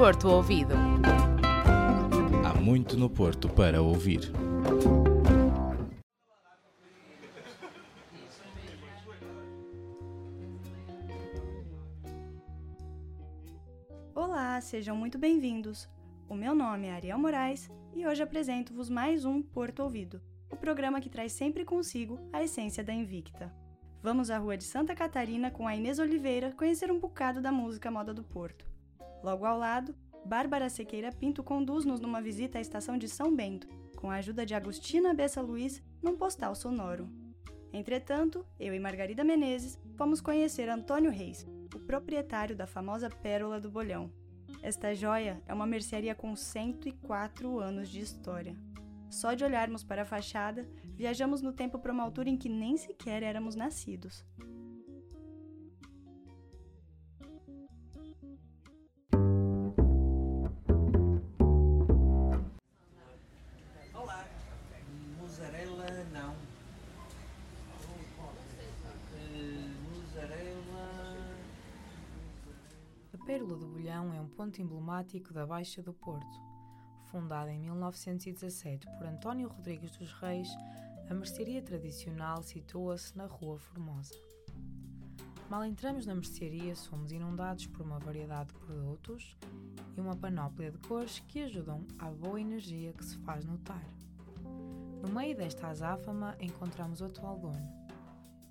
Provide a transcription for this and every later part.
Porto Ouvido. Há muito no Porto para ouvir. Olá, sejam muito bem-vindos. O meu nome é Ariel Moraes e hoje apresento-vos mais um Porto Ouvido, o programa que traz sempre consigo a essência da Invicta. Vamos à Rua de Santa Catarina com a Inês Oliveira conhecer um bocado da música moda do Porto. Logo ao lado, Bárbara Sequeira Pinto conduz-nos numa visita à estação de São Bento, com a ajuda de Agostina Bessa Luiz num postal sonoro. Entretanto, eu e Margarida Menezes fomos conhecer Antônio Reis, o proprietário da famosa Pérola do Bolhão. Esta joia é uma mercearia com 104 anos de história. Só de olharmos para a fachada, viajamos no tempo para uma altura em que nem sequer éramos nascidos. Pérola do Bolhão é um ponto emblemático da Baixa do Porto. Fundada em 1917 por António Rodrigues dos Reis, a mercearia tradicional situa-se na Rua Formosa. Mal entramos na mercearia, somos inundados por uma variedade de produtos e uma panóplia de cores que ajudam à boa energia que se faz notar. No meio desta azáfama encontramos o atual dono.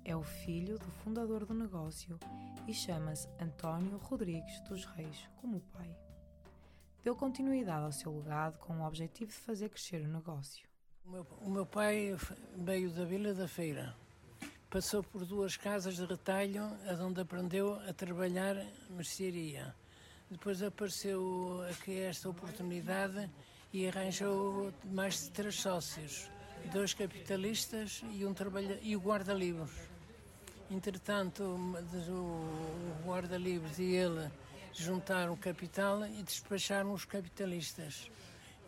É o filho do fundador do negócio e chama-se António Rodrigues dos Reis, como pai. Deu continuidade ao seu legado com o objetivo de fazer crescer o negócio. O meu, o meu pai veio da Vila da Feira. Passou por duas casas de retalho, onde aprendeu a trabalhar mercearia. Depois apareceu aqui esta oportunidade e arranjou mais de três sócios, dois capitalistas e, um trabalha, e o guarda-livros. Entretanto, o guarda-livros e ele juntaram o capital e despacharam os capitalistas.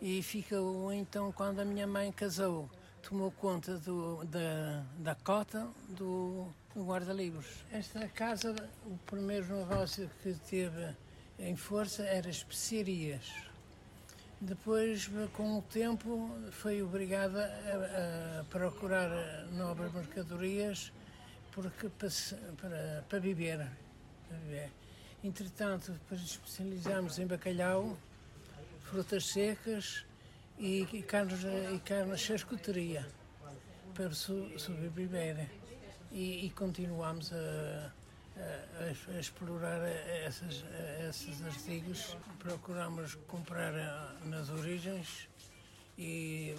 E ficou então quando a minha mãe casou, tomou conta do, da, da cota do, do guarda-livros. Esta casa, o primeiro negócio que teve em força era especiarias. Depois, com o tempo, foi obrigada a, a procurar novas mercadorias porque, para, para, viver. Para viver. Entretanto, depois especializamos em bacalhau, frutas secas e, e carnes, e carnes charcuteria para sobreviver. E, e continuamos a, a, a, explorar essas, esses artigos. Procuramos comprar nas origens e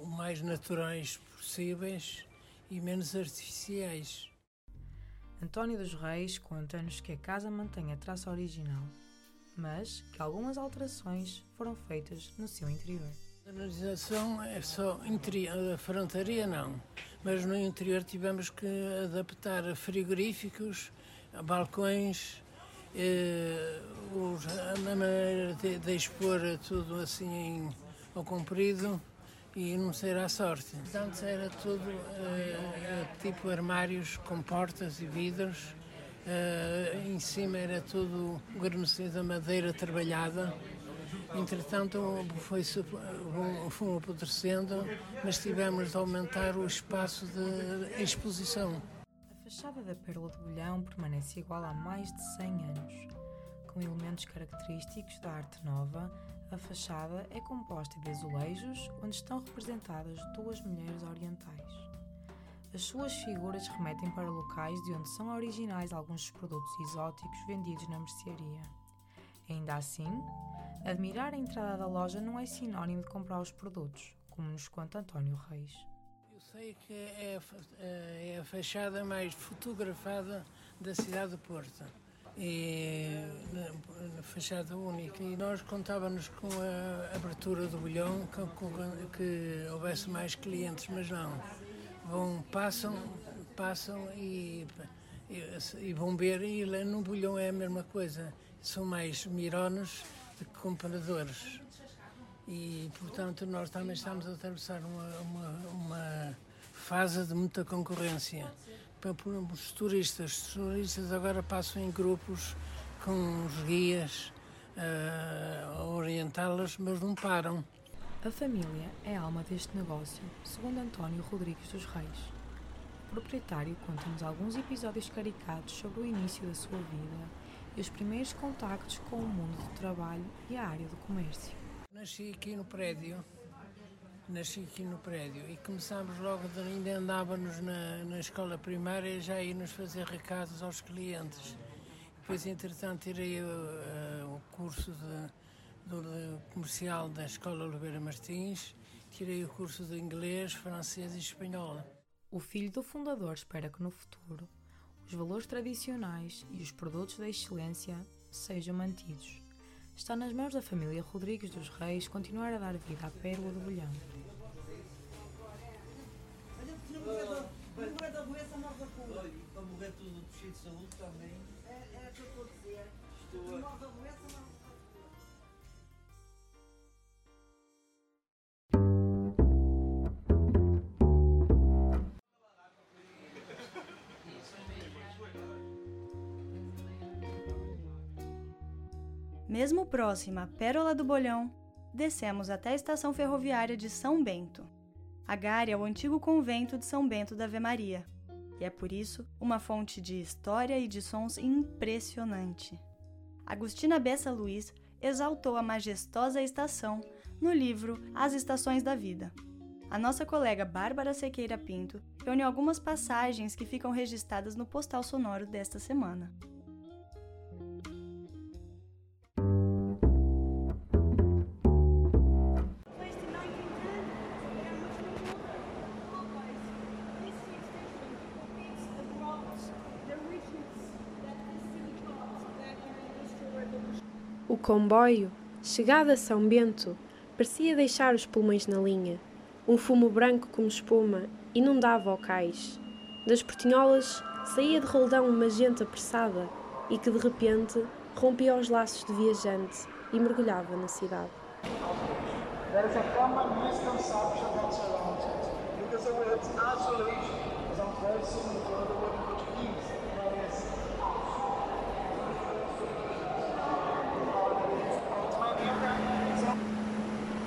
o mais naturais possíveis e menos artificiais. António dos Reis conta-nos que a casa mantém a traça original, mas que algumas alterações foram feitas no seu interior. A organização é só interior, a frontaria não, mas no interior tivemos que adaptar frigoríficos, balcões, eh, os, a maneira de, de, expor tudo assim em, ao comprido e não ser à sorte. Antes era tudo uh, tipo armários com portas e vidros. Uh, em cima era tudo guarnecido a madeira trabalhada. Entretanto, foi, foi apodrecendo, mas tivemos de aumentar o espaço de exposição. A fachada da Pérola de Bolhão permanece igual há mais de 100 anos. Com elementos característicos da arte nova, a fachada é composta de azulejos onde estão representadas duas mulheres orientais. As suas figuras remetem para locais de onde são originais alguns dos produtos exóticos vendidos na mercearia. Ainda assim, admirar a entrada da loja não é sinónimo de comprar os produtos, como nos conta António Reis. Eu sei que é a, é a fachada mais fotografada da cidade de Porto e na, fachada única. E nós contávamos com a abertura do bolhão, que, que houvesse mais clientes, mas não. Vão, passam, passam e, e, e vão ver, e lá no bolhão é a mesma coisa. São mais mirones do que compradores. E, portanto, nós também estamos a atravessar uma, uma, uma fase de muita concorrência para os turistas. Os turistas agora passam em grupos com os guias a orientá-las, mas não param. A família é a alma deste negócio, segundo António Rodrigues dos Reis. O proprietário conta-nos alguns episódios caricatos sobre o início da sua vida e os primeiros contactos com o mundo do trabalho e a área do comércio. Nasci aqui no prédio, nasci aqui no prédio e começámos logo, de, ainda andávamos na, na escola primária já íamos fazer recados aos clientes. Depois, entretanto, tirei uh, o curso de, do, de comercial da Escola Oliveira Martins, tirei o curso de inglês, francês e espanhol. O filho do fundador espera que no futuro os valores tradicionais e os produtos da excelência sejam mantidos. Está nas mãos da família Rodrigues dos Reis continuar a dar vida à pérola do bolhão. Para morrer tudo de saúde também. É, é o que eu estou a dizer. Estou a... Mesmo próxima à Pérola do Bolhão, descemos até a estação ferroviária de São Bento. A Gária é o antigo convento de São Bento da Ave Maria, e é por isso uma fonte de história e de sons impressionante. Agostina Bessa Luiz exaltou a majestosa estação no livro As Estações da Vida. A nossa colega Bárbara Sequeira Pinto reuniu algumas passagens que ficam registradas no postal sonoro desta semana. O comboio, chegado a São Bento, parecia deixar os pulmões na linha. Um fumo branco como espuma inundava o cais. Das portinholas saía de roldão uma gente apressada e que de repente rompia os laços de viajante e mergulhava na cidade.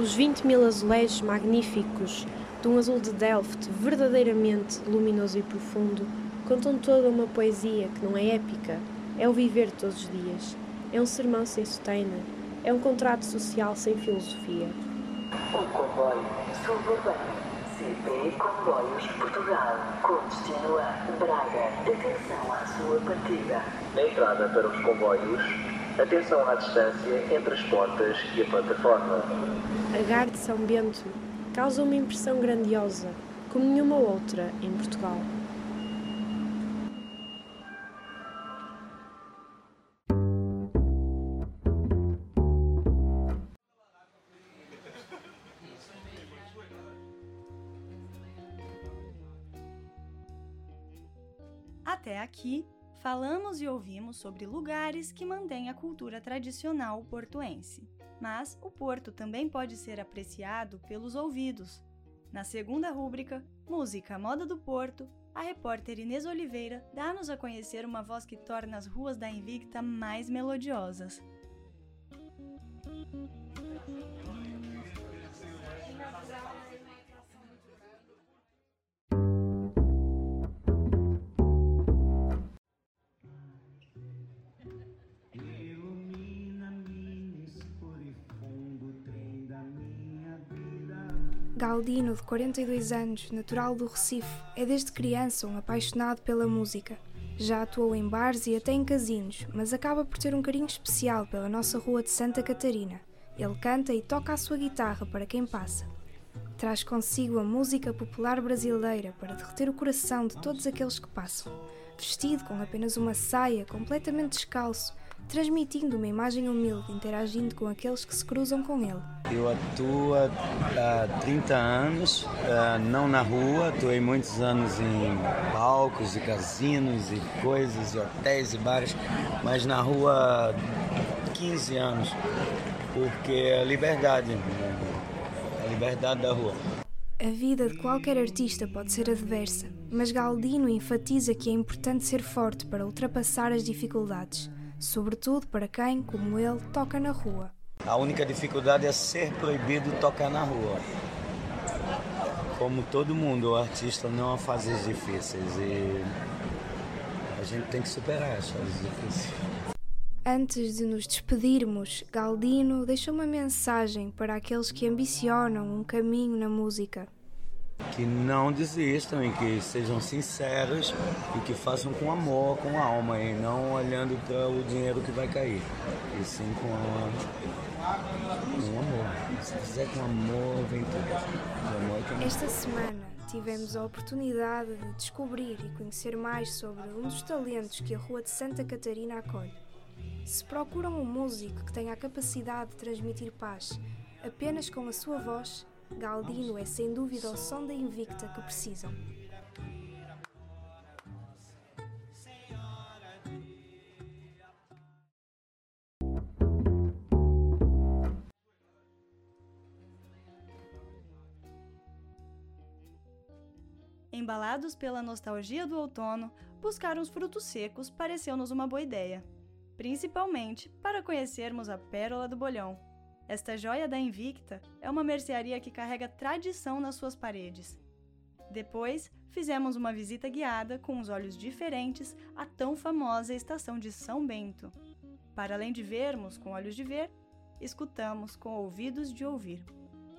Os 20 mil azulejos magníficos de um azul de Delft verdadeiramente luminoso e profundo contam toda uma poesia que não é épica, é o viver todos os dias, é um sermão sem sotena, é um contrato social sem filosofia. O comboio suburbano CP Comboios Portugal com destino a Braga. Atenção à sua partida. Na entrada para os comboios, Atenção à distância entre as portas e a plataforma. A Gar de São Bento causa uma impressão grandiosa, como nenhuma outra em Portugal. Até aqui, falamos e ouvimos sobre lugares que mantêm a cultura tradicional portuense. Mas o Porto também pode ser apreciado pelos ouvidos. Na segunda rúbrica, Música Moda do Porto, a repórter Inês Oliveira dá-nos a conhecer uma voz que torna as ruas da Invicta mais melodiosas. Galdino, de 42 anos, natural do Recife, é desde criança um apaixonado pela música. Já atuou em bares e até em casinos, mas acaba por ter um carinho especial pela nossa rua de Santa Catarina. Ele canta e toca a sua guitarra para quem passa. Traz consigo a música popular brasileira para derreter o coração de todos aqueles que passam. Vestido com apenas uma saia, completamente descalço, transmitindo uma imagem humilde, interagindo com aqueles que se cruzam com ele. Eu atuo há 30 anos, eh, não na rua, atuei muitos anos em palcos e casinos e coisas, e hotéis e bares, mas na rua há 15 anos, porque é a liberdade, a liberdade da rua. A vida de qualquer artista pode ser adversa, mas Galdino enfatiza que é importante ser forte para ultrapassar as dificuldades sobretudo para quem, como ele, toca na rua. A única dificuldade é ser proibido tocar na rua. Como todo mundo, o artista não há fases difíceis e a gente tem que superar as fases difíceis. Antes de nos despedirmos, Galdino deixou uma mensagem para aqueles que ambicionam um caminho na música. Que não desistam e que sejam sinceros e que façam com amor, com alma e não olhando para o dinheiro que vai cair, e sim com, a, com amor. Se fizer com amor, vem tudo. Esta semana tivemos a oportunidade de descobrir e conhecer mais sobre um dos talentos que a Rua de Santa Catarina acolhe. Se procuram um músico que tenha a capacidade de transmitir paz apenas com a sua voz, Galdino é sem dúvida o som da Invicta que precisam. Embalados pela nostalgia do outono, buscar uns frutos secos pareceu-nos uma boa ideia principalmente para conhecermos a Pérola do Bolhão. Esta joia da Invicta é uma mercearia que carrega tradição nas suas paredes. Depois, fizemos uma visita guiada com os olhos diferentes à tão famosa estação de São Bento. Para além de vermos com olhos de ver, escutamos com ouvidos de ouvir.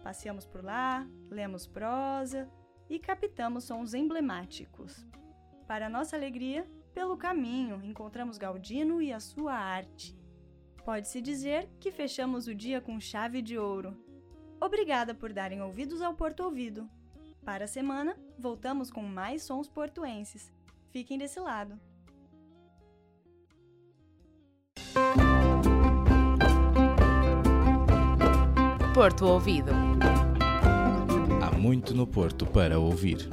Passeamos por lá, lemos prosa e captamos sons emblemáticos. Para nossa alegria, pelo caminho, encontramos Galdino e a sua arte. Pode-se dizer que fechamos o dia com chave de ouro. Obrigada por darem ouvidos ao Porto Ouvido. Para a semana, voltamos com mais sons portuenses. Fiquem desse lado. Porto Ouvido. Muito no Porto para ouvir.